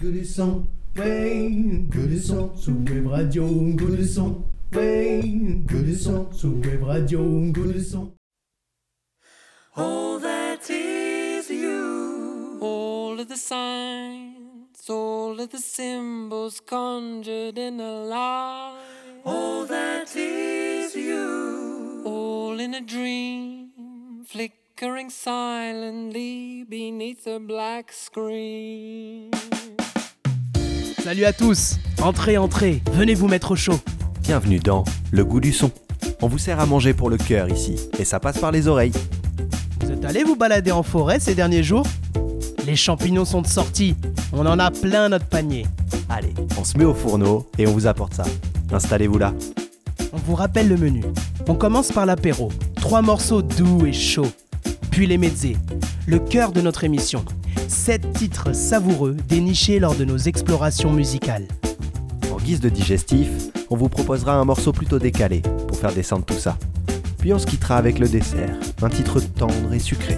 Good de son, ouais, son, sous web radio, good de son, ouais, son, sous web radio, son. All that is you. All of the signs, all of the symbols conjured in a lie. All that is you. All in a dream, flickering silently beneath a black screen. Salut à tous Entrez, entrez, venez vous mettre au chaud. Bienvenue dans Le goût du son. On vous sert à manger pour le cœur ici, et ça passe par les oreilles. Vous êtes allés vous balader en forêt ces derniers jours? Les champignons sont de sortie, on en a plein notre panier. Allez, on se met au fourneau et on vous apporte ça. Installez-vous là. On vous rappelle le menu. On commence par l'apéro, trois morceaux doux et chauds. Puis les mezzés, le cœur de notre émission. Sept titres savoureux dénichés lors de nos explorations musicales. En guise de digestif, on vous proposera un morceau plutôt décalé pour faire descendre tout ça. Puis on se quittera avec le dessert, un titre tendre et sucré.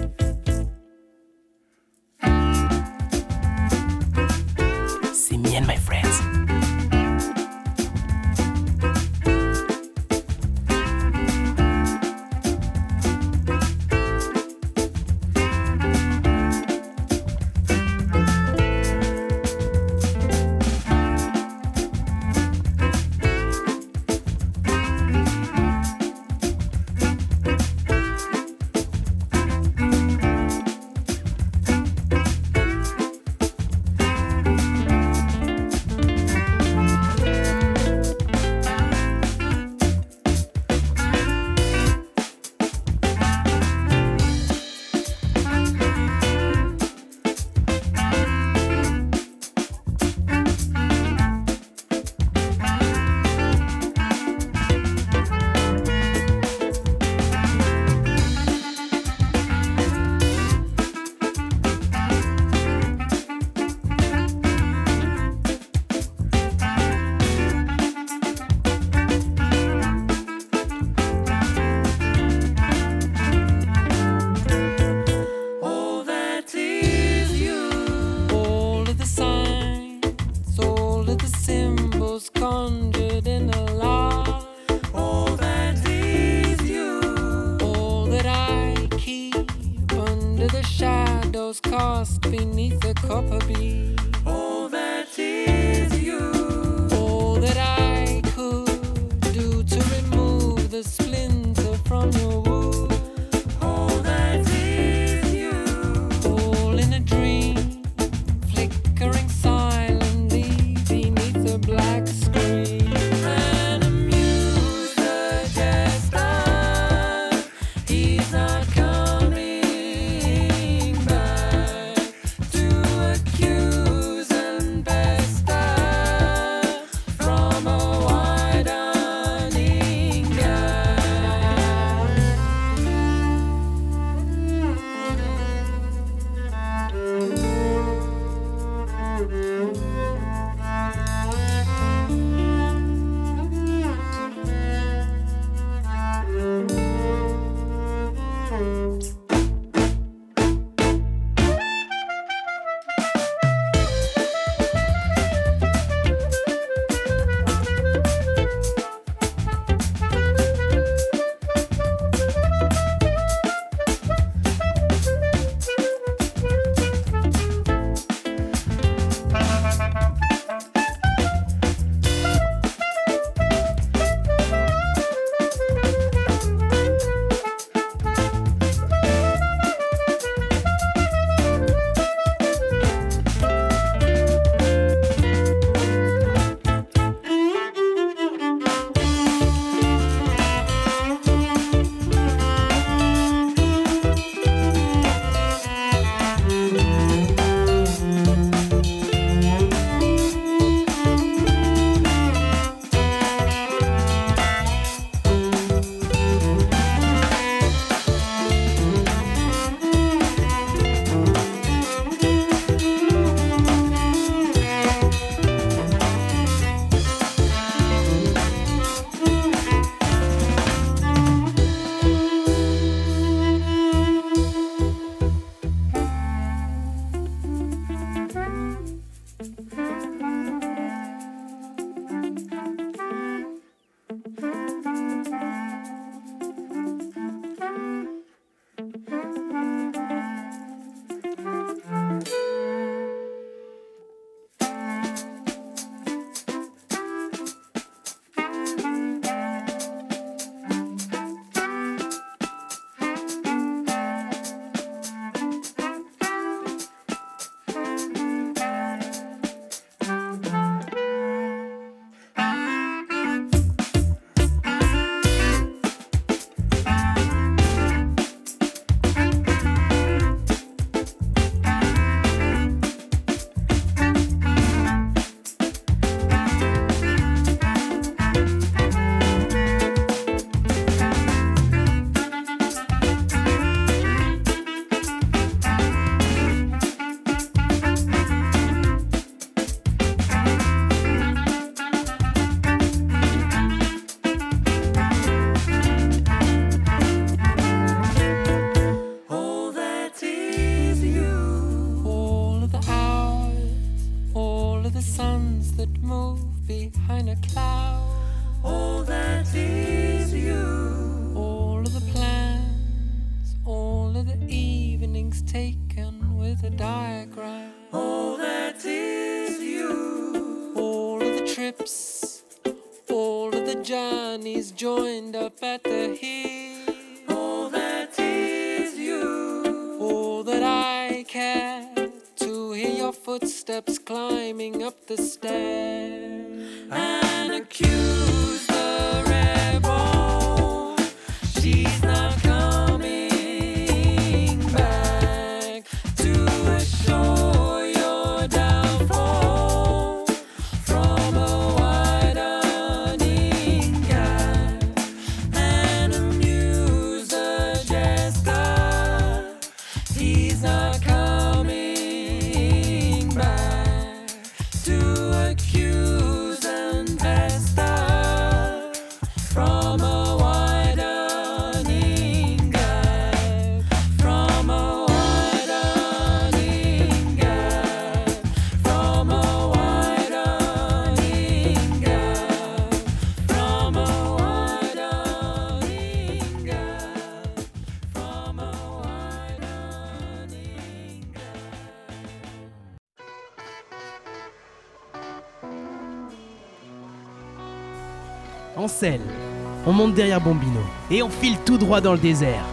lips. All of the Johnnies joined up at the hip. All that is you. All that I care to hear your footsteps climbing up the stairs. And accused. file tout droit dans le désert.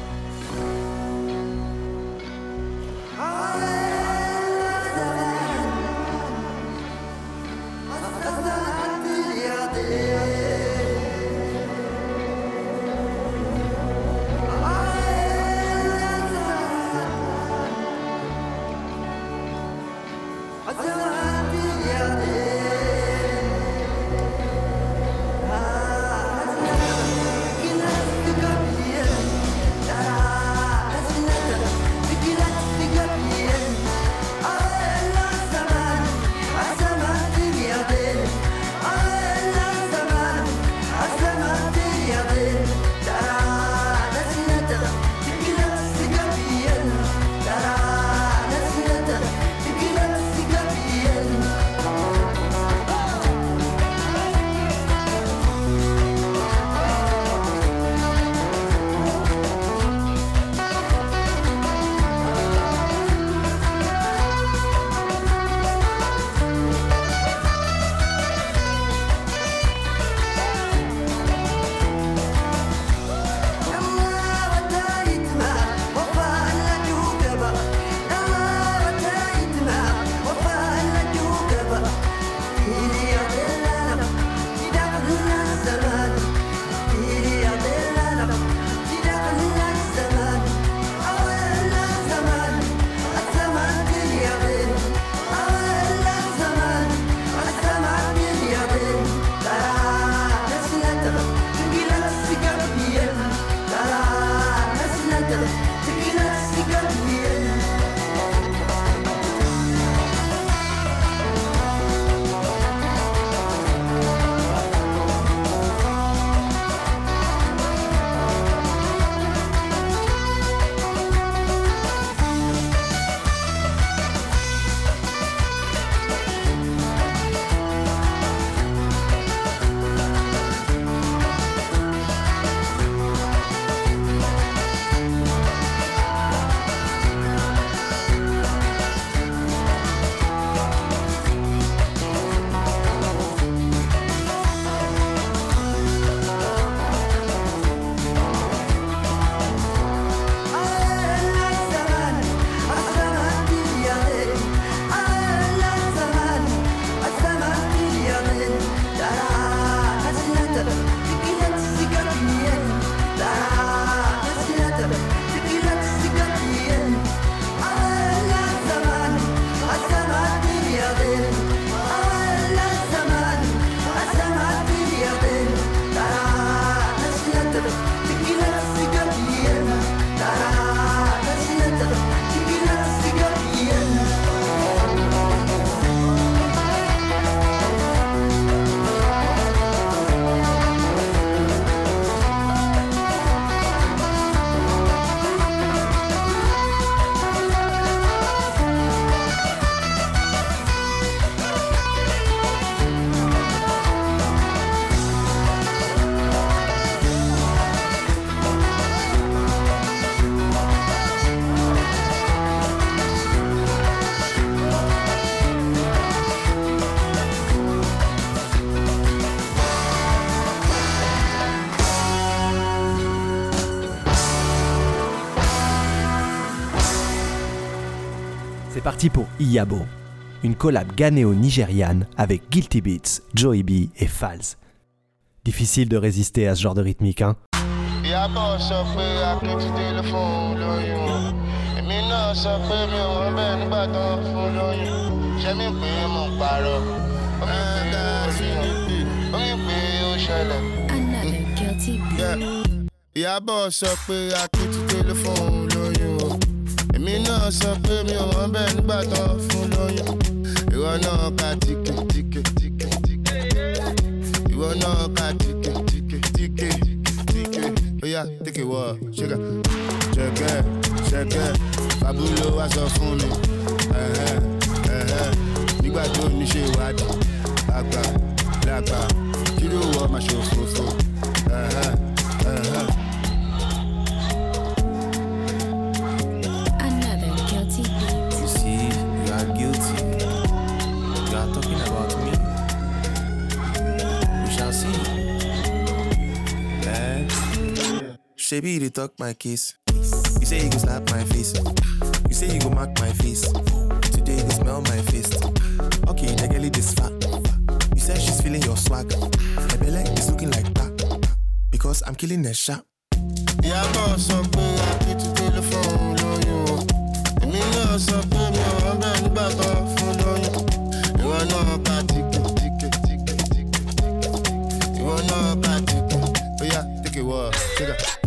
Parti pour Iyabo, une collab ghanéo-nigériane avec Guilty Beats, Joey B et Falz. Difficile de résister à ce genre de rythmique, hein. Another guilty beat. ìyábọ̀ sọ pé èmi náà sọ pé mi ò rán bẹ́ẹ̀ nígbà ń fún lóyún. Ìwọ náà ka tíkè tíkè tíkè tíkè ìwọ náà ka tíkè tíkè tíkè tíkè oya tíkè wọ ṣẹkẹ ṣẹkẹ ṣẹkẹ fabulo wá sọ fún mi. Nígbà tó ní ṣe ìwádìí àgbà làgbà kí ló wọ ṣe òfófó Shebi, you dey talk my case. You say you go slap my face. You say you go mark my face. Today you smell my face. Okay, girl this fat. You said she's feeling your swag. Belly is looking like that. Because I'm killing the shot. ìyábọ̀ sọ pé akíntúndé ló fún un lóyún o èmi náà sọ pé mi ò rán bẹ́ẹ̀ nígbà ń fún lóyún ìwọ náà ka tíkè tíkè tíkè tíkè ìwọ náà ka tíkè bóyá tíkè wọ ṣúgà.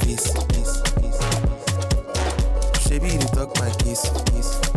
Face. Shebi, you talk my case.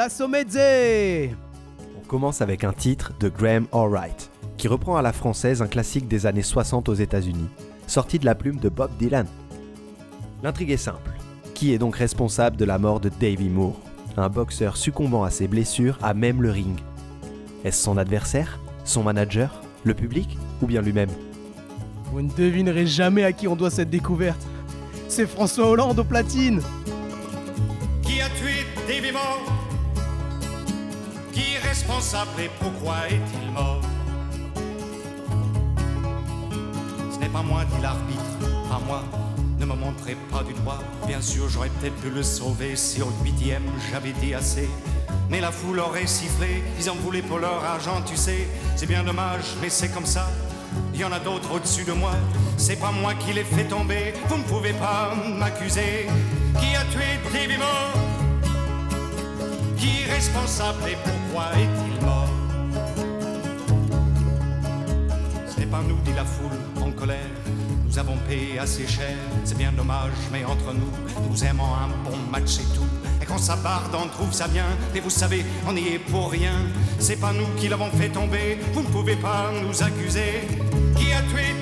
Place au Medze On commence avec un titre de Graham Allwright, qui reprend à la française un classique des années 60 aux États-Unis, sorti de la plume de Bob Dylan. L'intrigue est simple. Qui est donc responsable de la mort de Davy Moore, un boxeur succombant à ses blessures à même le ring? Est-ce son adversaire Son manager Le public Ou bien lui-même? Vous ne devinerez jamais à qui on doit cette découverte. C'est François Hollande au platine Qui a tué Davy Moore? Responsable et pourquoi est-il mort Ce n'est pas moi, dit l'arbitre, pas moi. Ne me montrez pas du doigt. Bien sûr, j'aurais peut-être pu le sauver si au huitième j'avais dit assez. Mais la foule aurait sifflé, ils en voulaient pour leur argent, tu sais. C'est bien dommage, mais c'est comme ça. Il y en a d'autres au-dessus de moi. C'est pas moi qui les fait tomber. Vous ne pouvez pas m'accuser. Qui a tué Davy Moore? Qui est responsable et pourquoi est-il mort Ce n'est pas nous, dit la foule en colère. Nous avons payé assez cher, c'est bien dommage, mais entre nous, nous aimons un bon match et tout. Et quand ça barde, on trouve ça bien, mais vous savez, on y est pour rien. C'est pas nous qui l'avons fait tomber, vous ne pouvez pas nous accuser. Qui a tué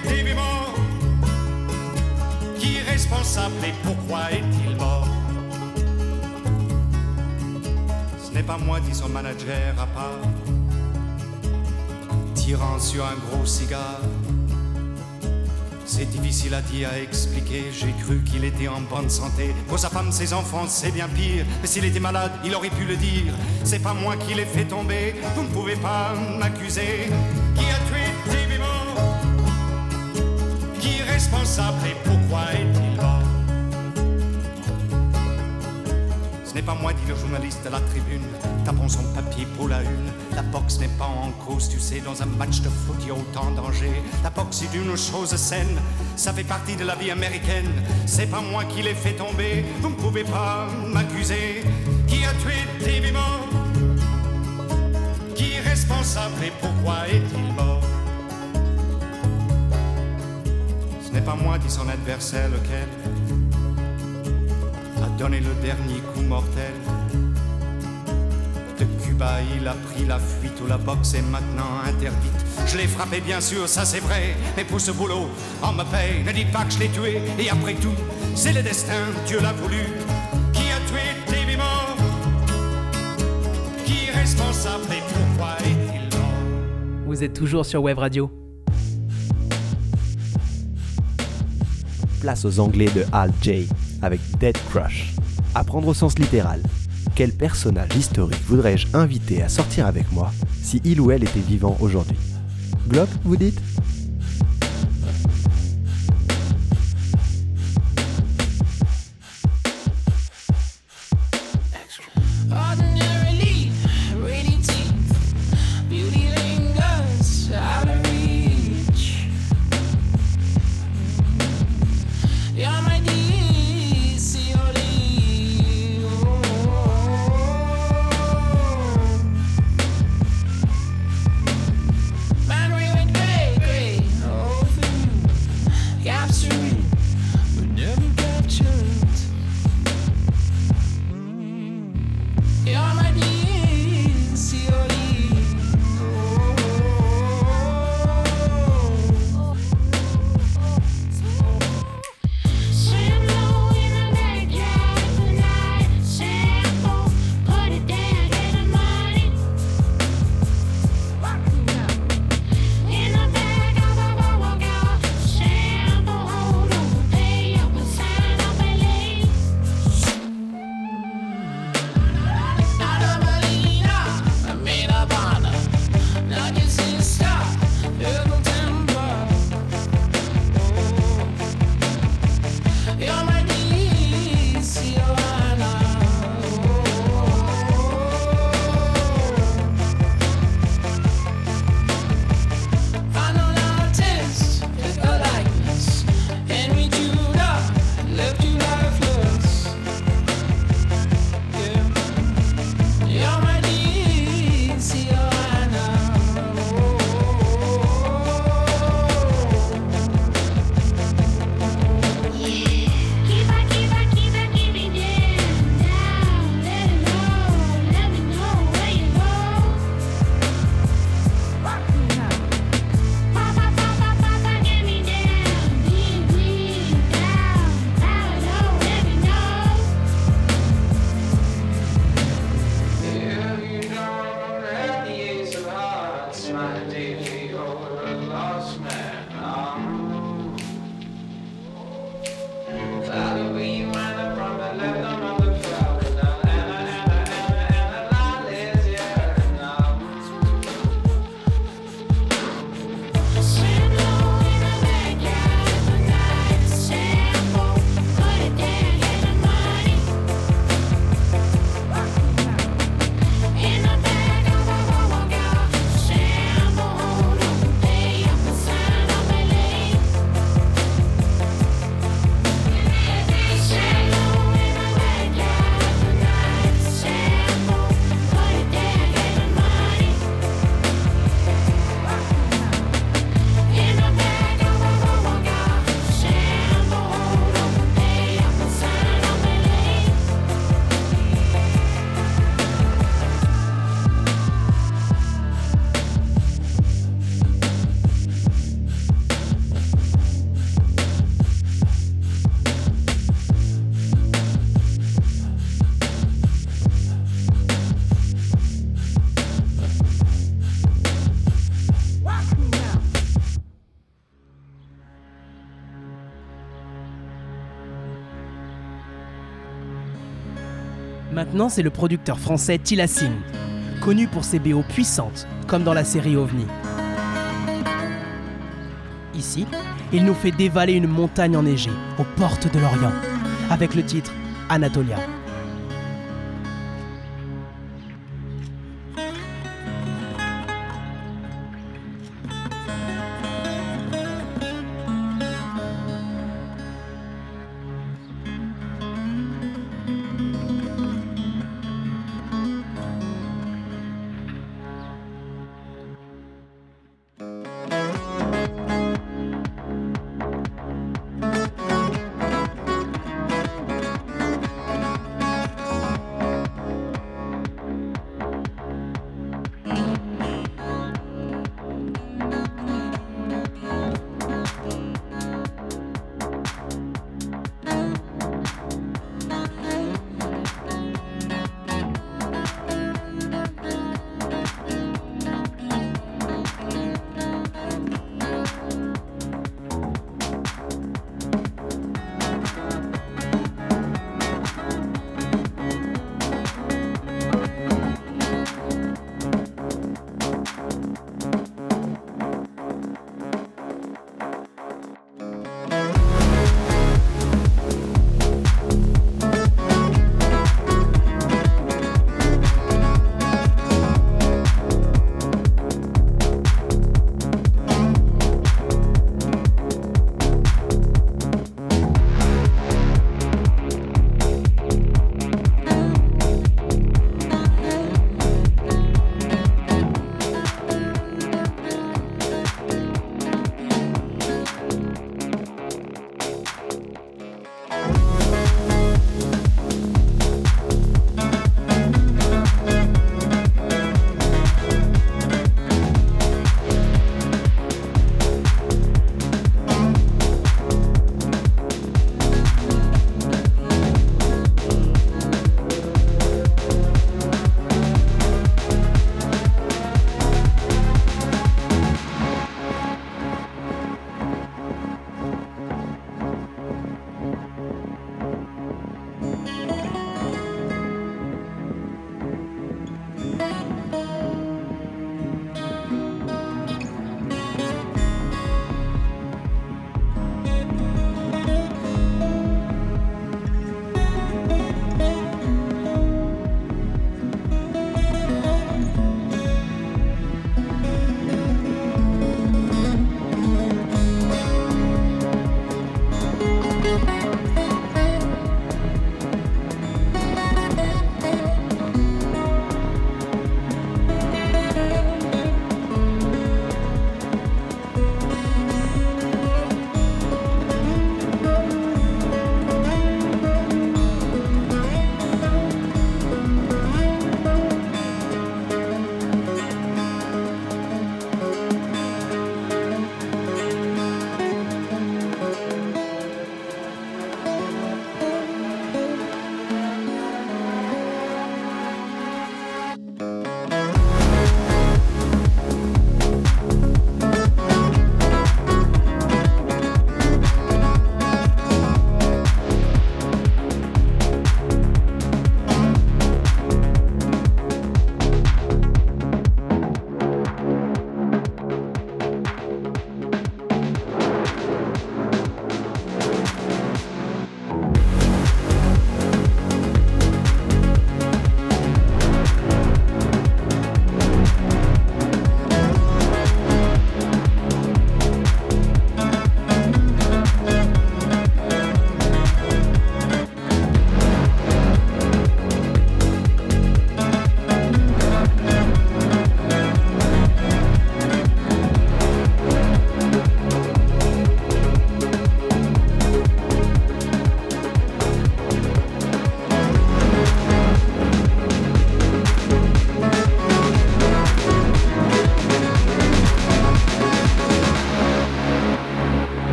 Qui est responsable et pourquoi est-il mort pas moi, dit son manager à part, tirant sur un gros cigare. C'est difficile à dire, à expliquer. J'ai cru qu'il était en bonne santé. Pour sa femme, ses enfants, c'est bien pire. Mais s'il était malade, il aurait pu le dire. C'est pas moi qui l'ai fait tomber. Vous ne pouvez pas m'accuser. Qui a tué Qui est responsable et pourquoi est-il n'est pas moi, dit le journaliste à la tribune, tapons son papier pour la une. La boxe n'est pas en cause, tu sais, dans un match de foot, il y a autant de danger. La boxe est une chose saine, ça fait partie de la vie américaine. C'est pas moi qui l'ai fait tomber, vous ne pouvez pas m'accuser. Qui a tué Davy Qui est responsable et pourquoi est-il mort? Ce n'est pas moi, dit son adversaire, lequel? a donné le dernier coup mortel. De Cuba, il a pris la fuite où la boxe est maintenant interdite. Je l'ai frappé, bien sûr, ça c'est vrai, mais pour ce boulot, on me paye. Ne dites pas que je l'ai tué, et après tout, c'est le destin, Dieu l'a voulu. Qui a tué les vivants Qui est responsable et pourquoi est-il mort? Vous êtes toujours sur Web Radio. Place aux Anglais de Al J avec Dead Crush. Apprendre au sens littéral. Quel personnage historique voudrais-je inviter à sortir avec moi si il ou elle était vivant aujourd'hui? Glop, vous dites? c'est le producteur français Tilassin, connu pour ses BO puissantes, comme dans la série OVNI. Ici, il nous fait dévaler une montagne enneigée, aux portes de l'Orient, avec le titre Anatolia.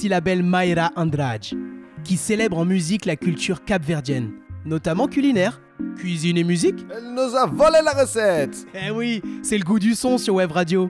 Voici la belle Mayra Andrade, qui célèbre en musique la culture capverdienne, notamment culinaire, cuisine et musique. Elle nous a volé la recette Eh oui, c'est le goût du son sur Web Radio.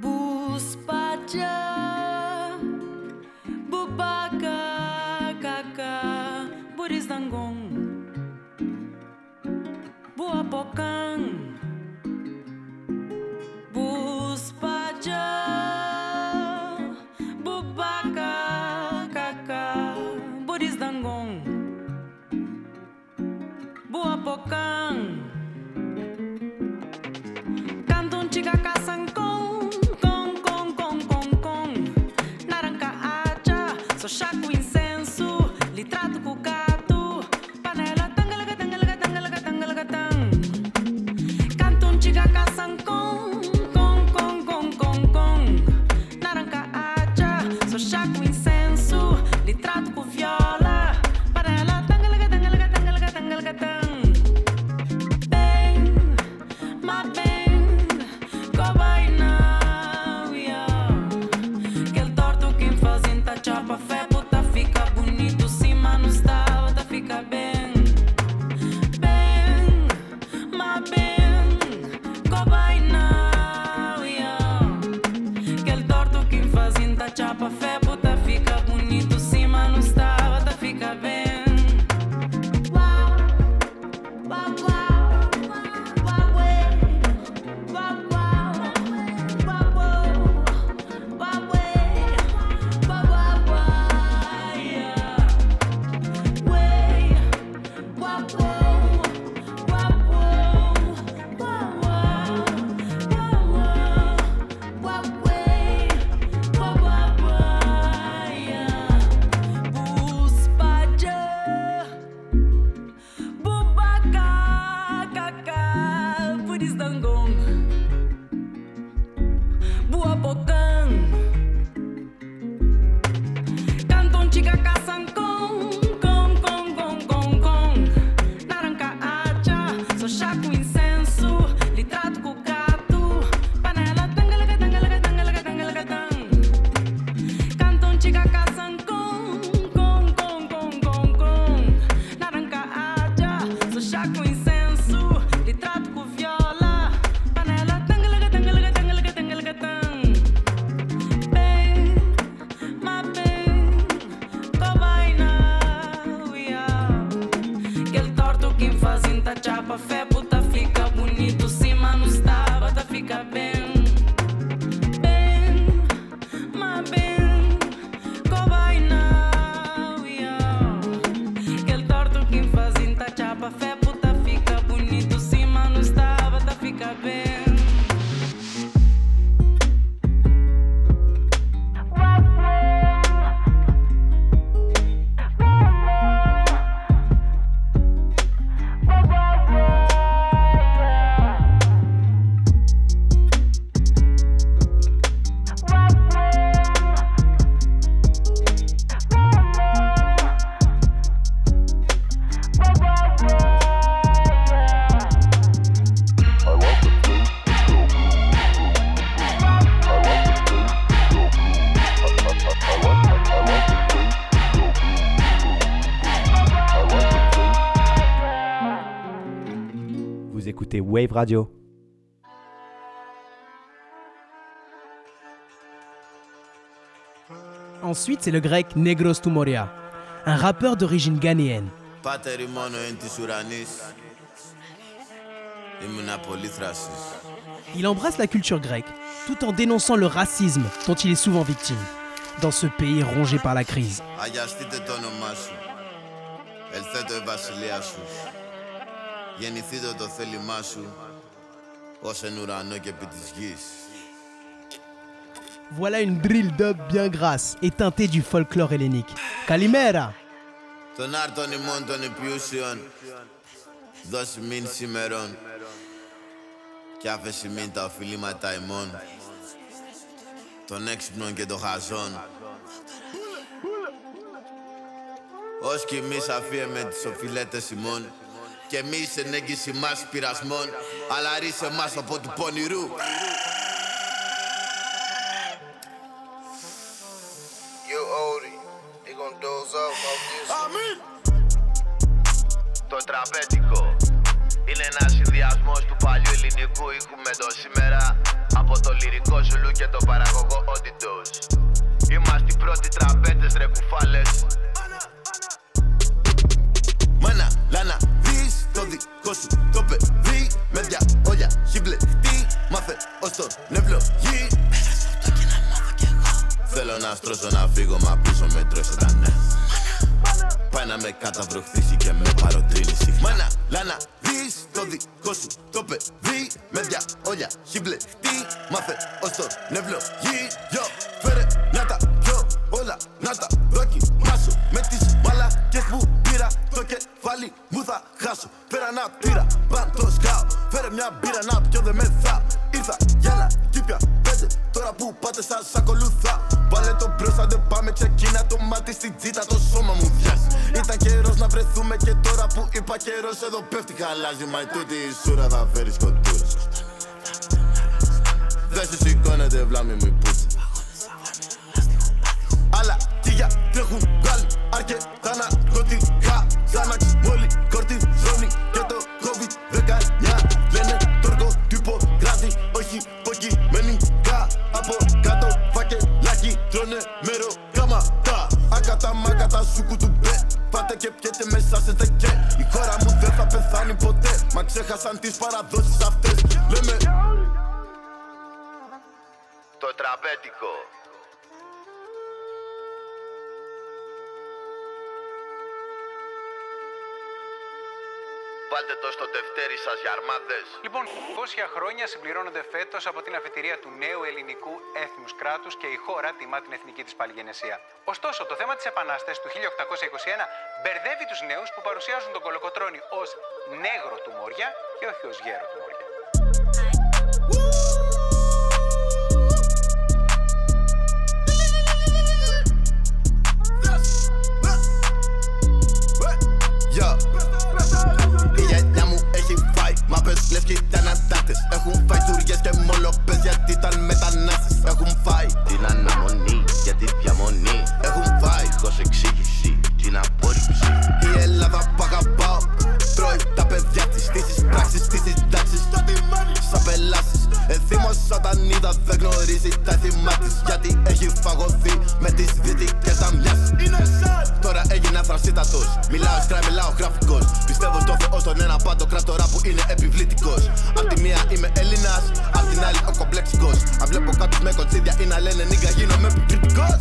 Wave Radio. Ensuite, c'est le grec Negros Tumoria, un rappeur d'origine ghanéenne. Il embrasse la culture grecque tout en dénonçant le racisme dont il est souvent victime dans ce pays rongé par la crise. Γεννηθείτε το θέλημά σου. Ως εν ουρανό και επί της γης. Voilà une drill dub bien grasse et teintée du folklore hellénique. Kalimera Τον άρτον ημών των υπιούσιων. Δώσει μην σήμερον. Κι άφεση μην τα οφειλήματα ημών. Των έξυπνων και των χαζών. Ως κι εμείς αφίεμε τις οφειλέτες ημών Και εμείς ενέγγιση μας πειρασμών Αλλά ρίσε μας από του πονηρού You Odie, he gon' doze off off this. Αμήν! Το τραπέτικο είναι ένας συνδυασμός του παλιού ελληνικού ήχου με το σήμερα από το λυρικό ζουλού και το παραγωγό Oditos. Είμαστε οι πρώτοι τραπέτες ρε κουφάλες. Μάνα, λάνα, δεις το δικό σου το παιδί Με δια όλια έχει μπλεχτεί Μάθε ως τον ευλογή Θέλω να στρώσω να φύγω μα πίσω με τρώσε τα ναι Πάει να με καταβροχθήσει και με παροτρύνει συχνά Μάνα, λάνα, δεις το δικό σου το παιδί Με δια όλια έχει μπλεχτεί Μάθε ως τον ευλογή Yo, φέρε να τα πιω όλα να τα δοκιμάσω. Με τις μαλακές που πήρα το κεφάλι μου θα χάσω. Πέρα να πήρα, παν το σκάω Φέρε μια μπύρα να πιω δεν με θα. Ήρθα για να κύπια πέντε Τώρα που πάτε σας ακολουθά. Βάλε το μπροστά δεν πάμε ξεκίνα το μάτι στην τζίτα. Το σώμα μου διάς Ήταν καιρός να βρεθούμε και τώρα που είπα καιρός εδώ πέφτει χαλάζει Μα τούτη η σούρα θα φέρει σκοτούρα. Δεν σου σηκώνεται βλάμη μου η πούτσα. Αλλά τι για έχουν βγάλει αρκετά ναρκωτικά Ζάναξ, μόλι, κορτιζόνη και το COVID-19 Λένε τόρκο τύπο κράτη, όχι υποκειμενικά Από κάτω φακελάκι τρώνε μέρο κάματα Ακατά μάκατα σου κουτουμπέ Πάτε και πιέτε μέσα σε τεκέ Η χώρα μου δεν θα πεθάνει ποτέ Μα ξέχασαν τις παραδόσεις αυτές Λέμε Το τραπέτικο Βάλτε το στο τευτέρι σας για αρμάδες Λοιπόν, 200 χρόνια συμπληρώνονται φέτος από την αφετηρία του νέου ελληνικού έθνους κράτους και η χώρα τιμά την εθνική της παλιγενεσία. Ωστόσο, το θέμα της Επανάστασης του 1821 μπερδεύει τους νέους που παρουσιάζουν τον Κολοκοτρώνη ως νέγρο του Μόρια και όχι ως γέρο του Μόρια. Φάει μάπες λες και ήταν αντάτες Έχουν φάει τουριές και μολοπές γιατί ήταν μετανάστες. Έχουν φάει την αναμονή για τη διαμονή. Έχουν φάει χωρίς εξήγηση την απόρριψη. Η Ελλάδα που αγαπάω τρώει τα παιδιά της Στις πράξεις, στις συντάξεις Σαν πελάσεις Ενθύμος όταν είδα δεν γνωρίζει τα θυμά της Γιατί έχει φαγωθεί με τις δυτικές αμοιάς Τώρα έγινα θρασίτατος Μιλάω σκρά, μιλάω γραφικός. Πιστεύω στο Θεό στον ένα πάντο κράτορα που είναι επιβλητικός Απ' τη μία είμαι Έλληνας, απ' την άλλη ο κομπλεξικός Αν βλέπω κάποιους με κοτσίδια ή να λένε νίγκα γίνομαι επικριτικός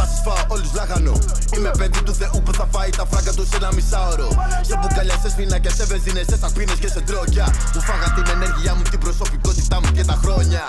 θα σας φάω όλους λάχανο. Είμαι παιδί του Θεού που θα φάει τα φράγκα του σε ένα μισάωρο. Σε μπουκαλιά, σε σφινάκια, σε βενζίνες, σε σαπίνες και σε ντρόκια. Μου φάγα την ενέργειά μου, την προσωπικότητά μου και τα χρόνια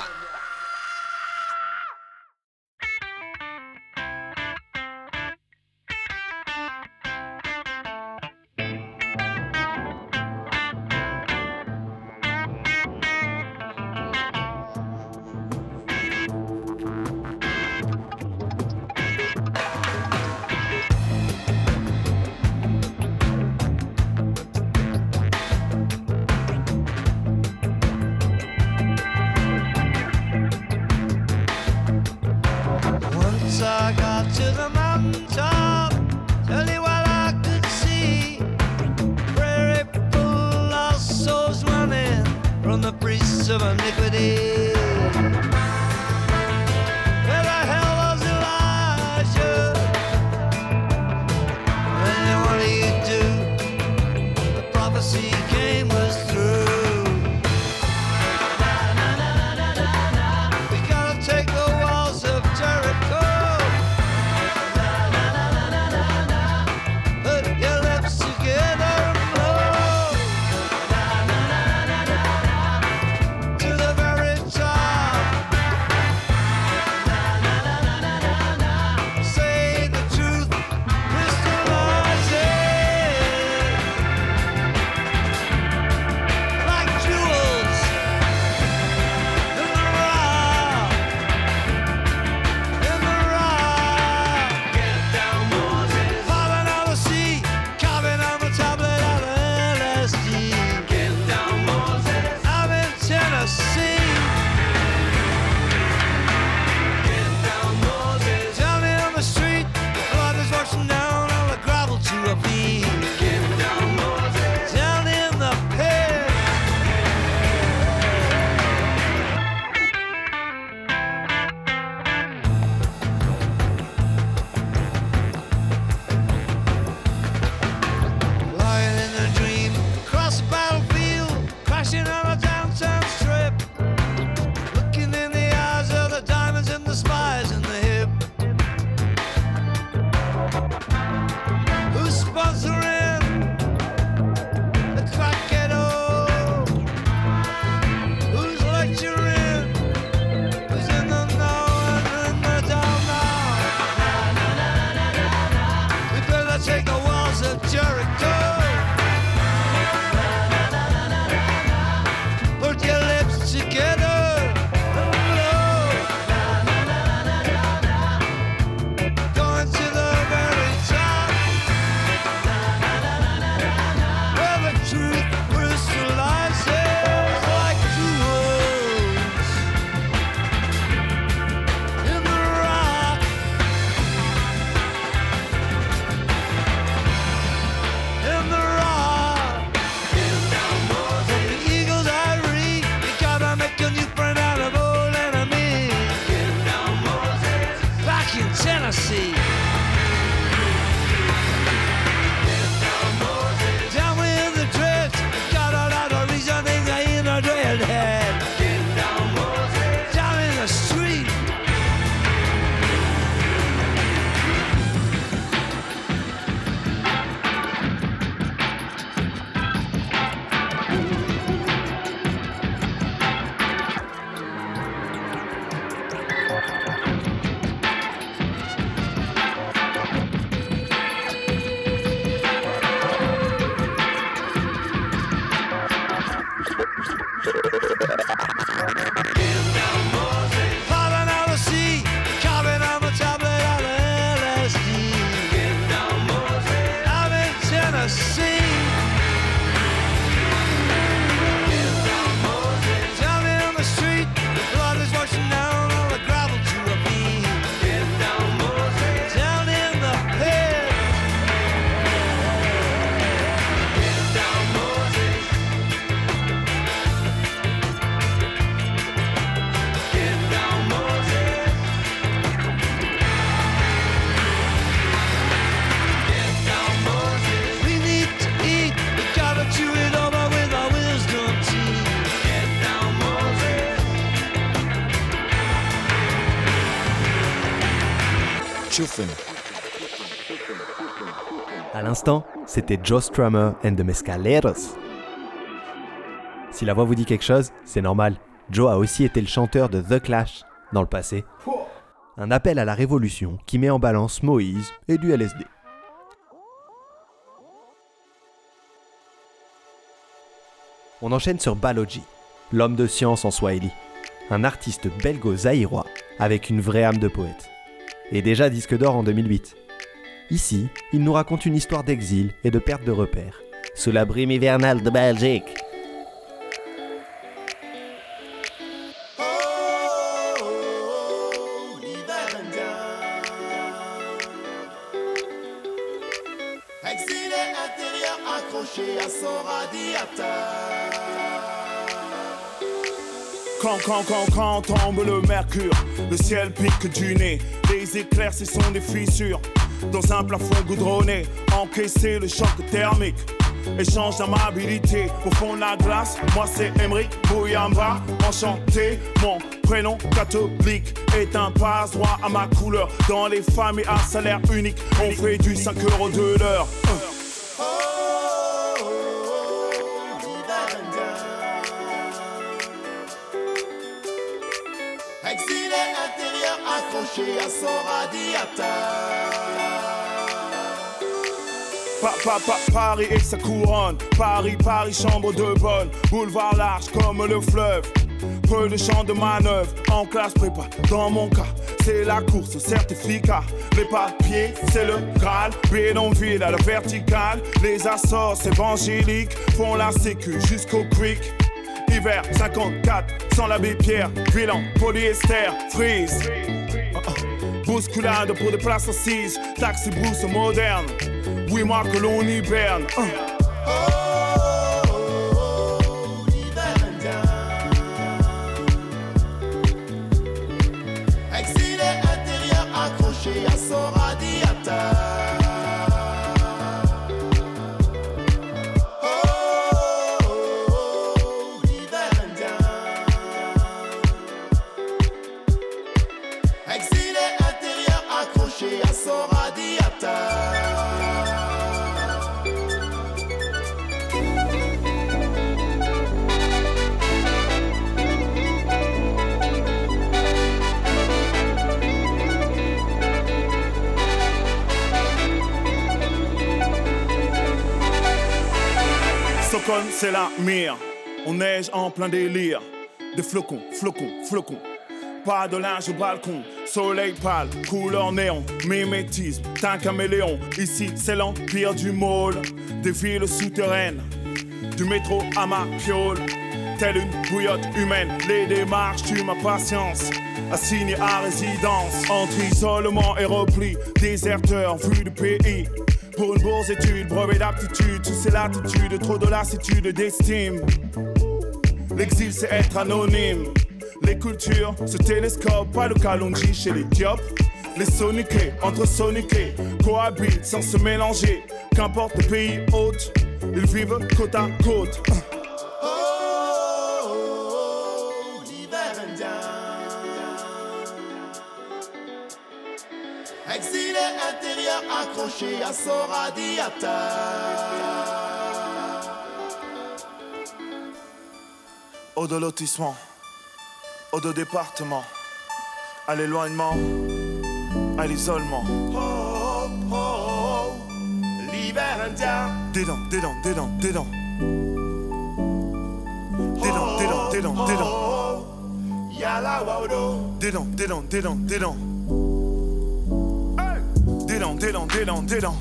c'était Joe Strummer and the Mescaleros. Si la voix vous dit quelque chose, c'est normal. Joe a aussi été le chanteur de The Clash dans le passé. Un appel à la révolution qui met en balance Moïse et du LSD. On enchaîne sur Baloji, l'homme de science en Swahili, un artiste belgo-zaïrois avec une vraie âme de poète. Et déjà disque d'or en 2008. Ici, il nous raconte une histoire d'exil et de perte de repères, sous la brume hivernale de Belgique. Exilé intérieur accroché à son radiateur. Quand, quand, quand, quand tombe le mercure, le ciel pique du nez, les éclairs, ce sont des fissures. Dans un plafond goudronné, encaisser le choc thermique. Échange d'amabilité au fond de la glace. Moi c'est Emric Bouyamba, enchanté. Mon prénom catholique est un passe droit à ma couleur. Dans les familles à salaire unique, on fait du 5 euros de l'heure. Exilé intérieur accroché à son radiateur. Pa, pa, pa, Paris et sa couronne. Paris, Paris, chambre de bonne. Boulevard large comme le fleuve. Peu de champs de manœuvre. En classe prépa, dans mon cas, c'est la course certificat. Les papiers, c'est le Graal. Bédonville à la verticale. Les assorts évangéliques font la sécu jusqu'au creek. Hiver 54, sans l'abbé Pierre. Bilan, polyester, freeze. Ah, ah. Bousculade pour des places assises. Taxi brousse moderne. Oui, moi que l'on hiberne. Ah. Exilé intérieur accroché à son radiateur. C'est la mire. On neige en plein délire. Des flocons, flocons, flocons. Pas de linge au balcon. Soleil pâle, couleur néon. Mimétisme, un caméléon. Ici, c'est l'empire du môle. Des villes souterraines. Du métro à ma piole. Telle une bouillotte humaine. Les démarches tuent ma patience. Assigné à résidence. Entre isolement et repli. Déserteur, vu du pays. Pour une bourse étude, brevet d'aptitude, sous ces latitudes, trop de lassitude d'estime. L'exil c'est être anonyme. Les cultures se télescopent, pas le calongi chez les diopes. Les soniqués, entre soniqués, cohabitent sans se mélanger. Qu'importe le pays hôte, ils vivent côte à côte. Accroché à son radiateur. Au de lotissement, au de département, à l'éloignement, à l'isolement. Oh, oh, oh, l'hiver indien. Dédans, dédans, dédans, dédans. Dédans, dédans, dédans, dédans. Yala waudo. Dédans, dédans, dédans, dédans. Dédans, dédans, dédans, dédans.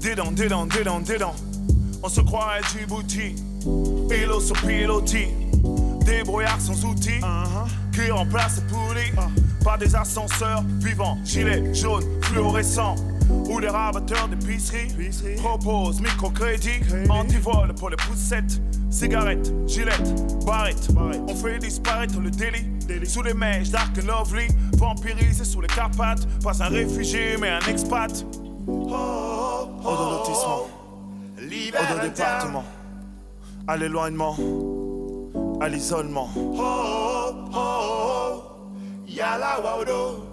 Dédans, dédans, dédans, dédans. On se croit à Djibouti. Îlot sur pilotis. Débrouillard sans outils. Qui remplace les poulies. Par des ascenseurs vivants. Gilets jaunes, fluorescents. Où les rabatteurs d'épicerie proposent microcrédit. Antivol pour les poussettes. Cigarettes, gilettes, barrettes. On fait disparaître le délit. Sous les mèches dark and lovely. Vampirisé sous les Carpates. Pas un réfugié, mais un expat. L'hiver Au de indien. département. À l'éloignement. À l'isolement. Oh, oh, oh, oh. Yala waudo.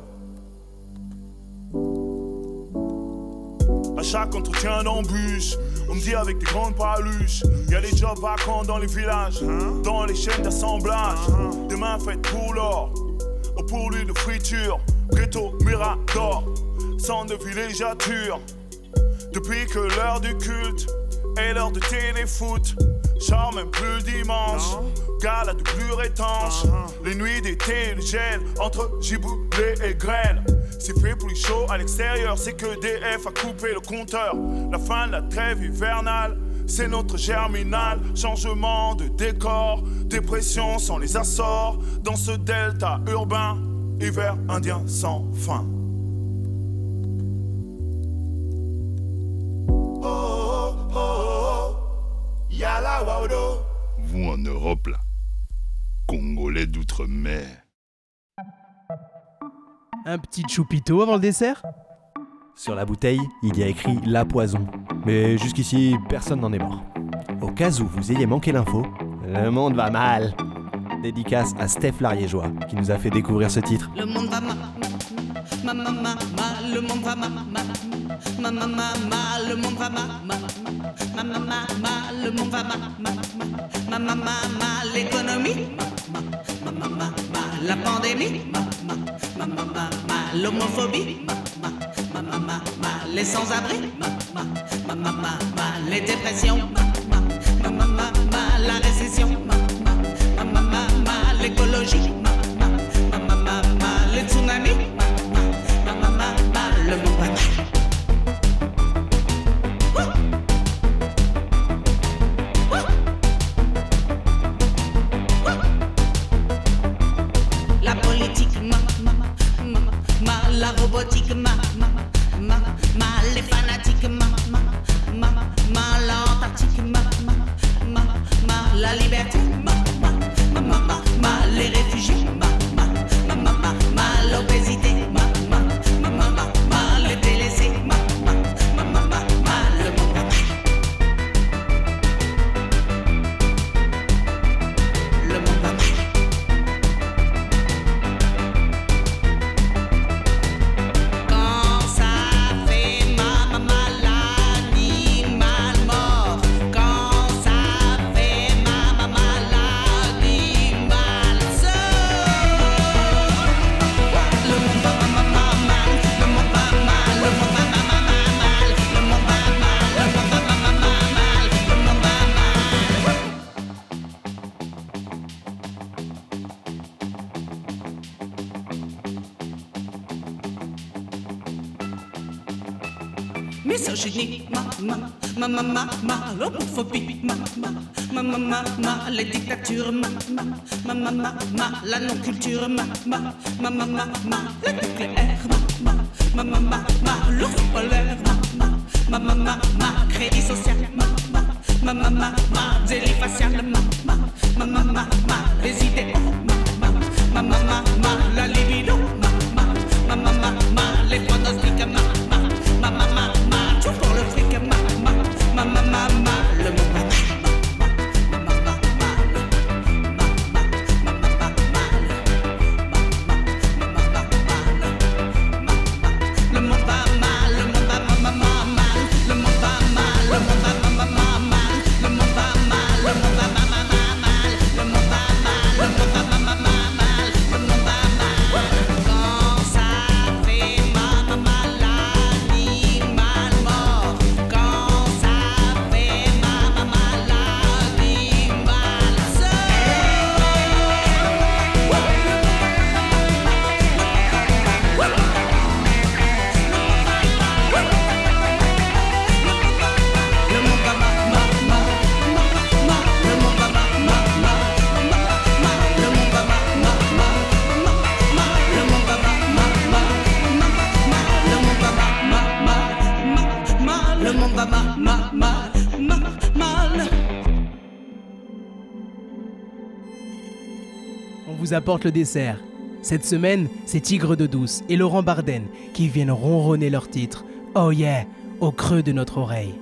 Chaque entretien d'embûche. On me dit avec des grandes paluches. Y a des jobs vacants dans les villages, dans les chaînes d'assemblage. Demain faites pour l'or, au pour lui de friture. Ghetto Mirador, centre de villégiature. Depuis que l'heure du culte est l'heure de téléfoot. Sors même plus dimanche, gala de plus étanche. Les nuits d'été, le gel entre giboulée et grêle. C'est fait plus chaud à l'extérieur, c'est que DF a coupé le compteur. La fin de la trêve hivernale, c'est notre germinal. Changement de décor, dépression sans les assorts. Dans ce delta urbain, hiver indien sans fin. Oh, oh, oh, oh. Vous en Europe, là. Congolais d'outre-mer. Un petit choupito avant le dessert Sur la bouteille, il y a écrit La Poison. Mais jusqu'ici, personne n'en est mort. Au cas où vous ayez manqué l'info, le monde va mal. Dédicace à Steph Lariégeois qui nous a fait découvrir ce titre. Le monde va mal, ma ma ma ma, le monde va mal, ma ma ma ma ma, le monde va mal, ma ma ma ma ma, le monde va mal, ma ma ma ma ma, l'économie, ma ma ma ma ma, la pandémie, l'homophobie, les sans-abri, les dépressions, la récession, l'écologie, ma, ma, ma, ma, le nucléaire, ma, ma, ma, ma, ma, l'ours polaire, ma, ma, ma, ma, ma, crédit social, ma, ma, ma, ma, ma, délit facial, ma, Apporte le dessert. Cette semaine, c'est Tigre de Douce et Laurent Barden qui viennent ronronner leur titre Oh yeah au creux de notre oreille.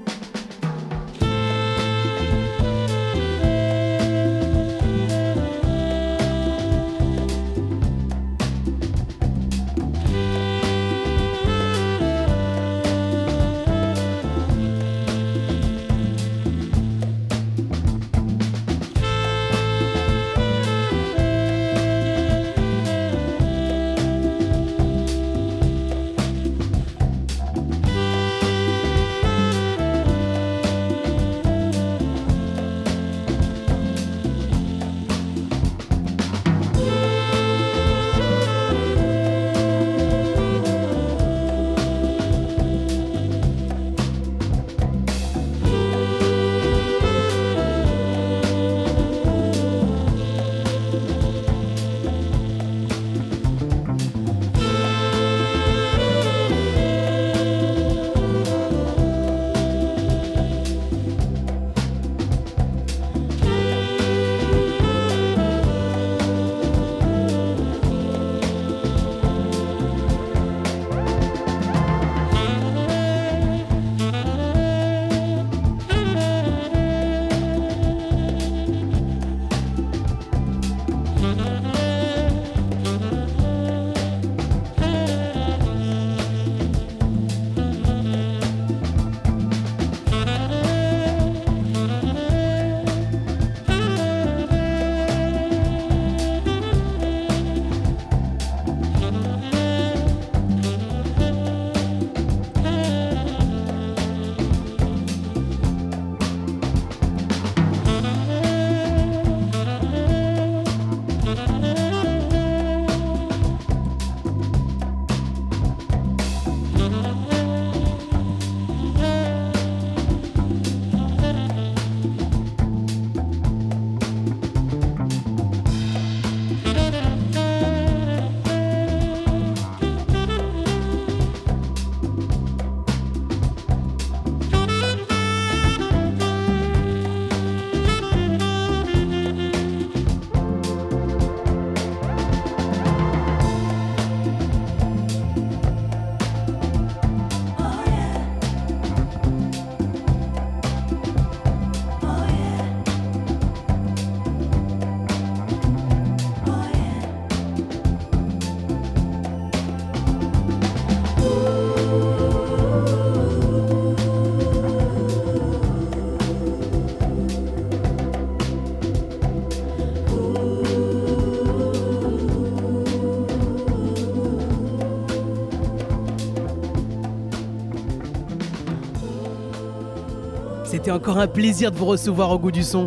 C'était encore un plaisir de vous recevoir au goût du son.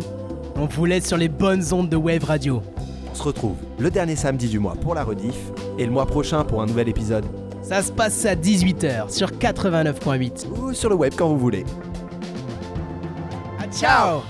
On vous laisse sur les bonnes ondes de Wave Radio. On se retrouve le dernier samedi du mois pour la rediff et le mois prochain pour un nouvel épisode. Ça se passe à 18h sur 89.8. Ou sur le web quand vous voulez. Ciao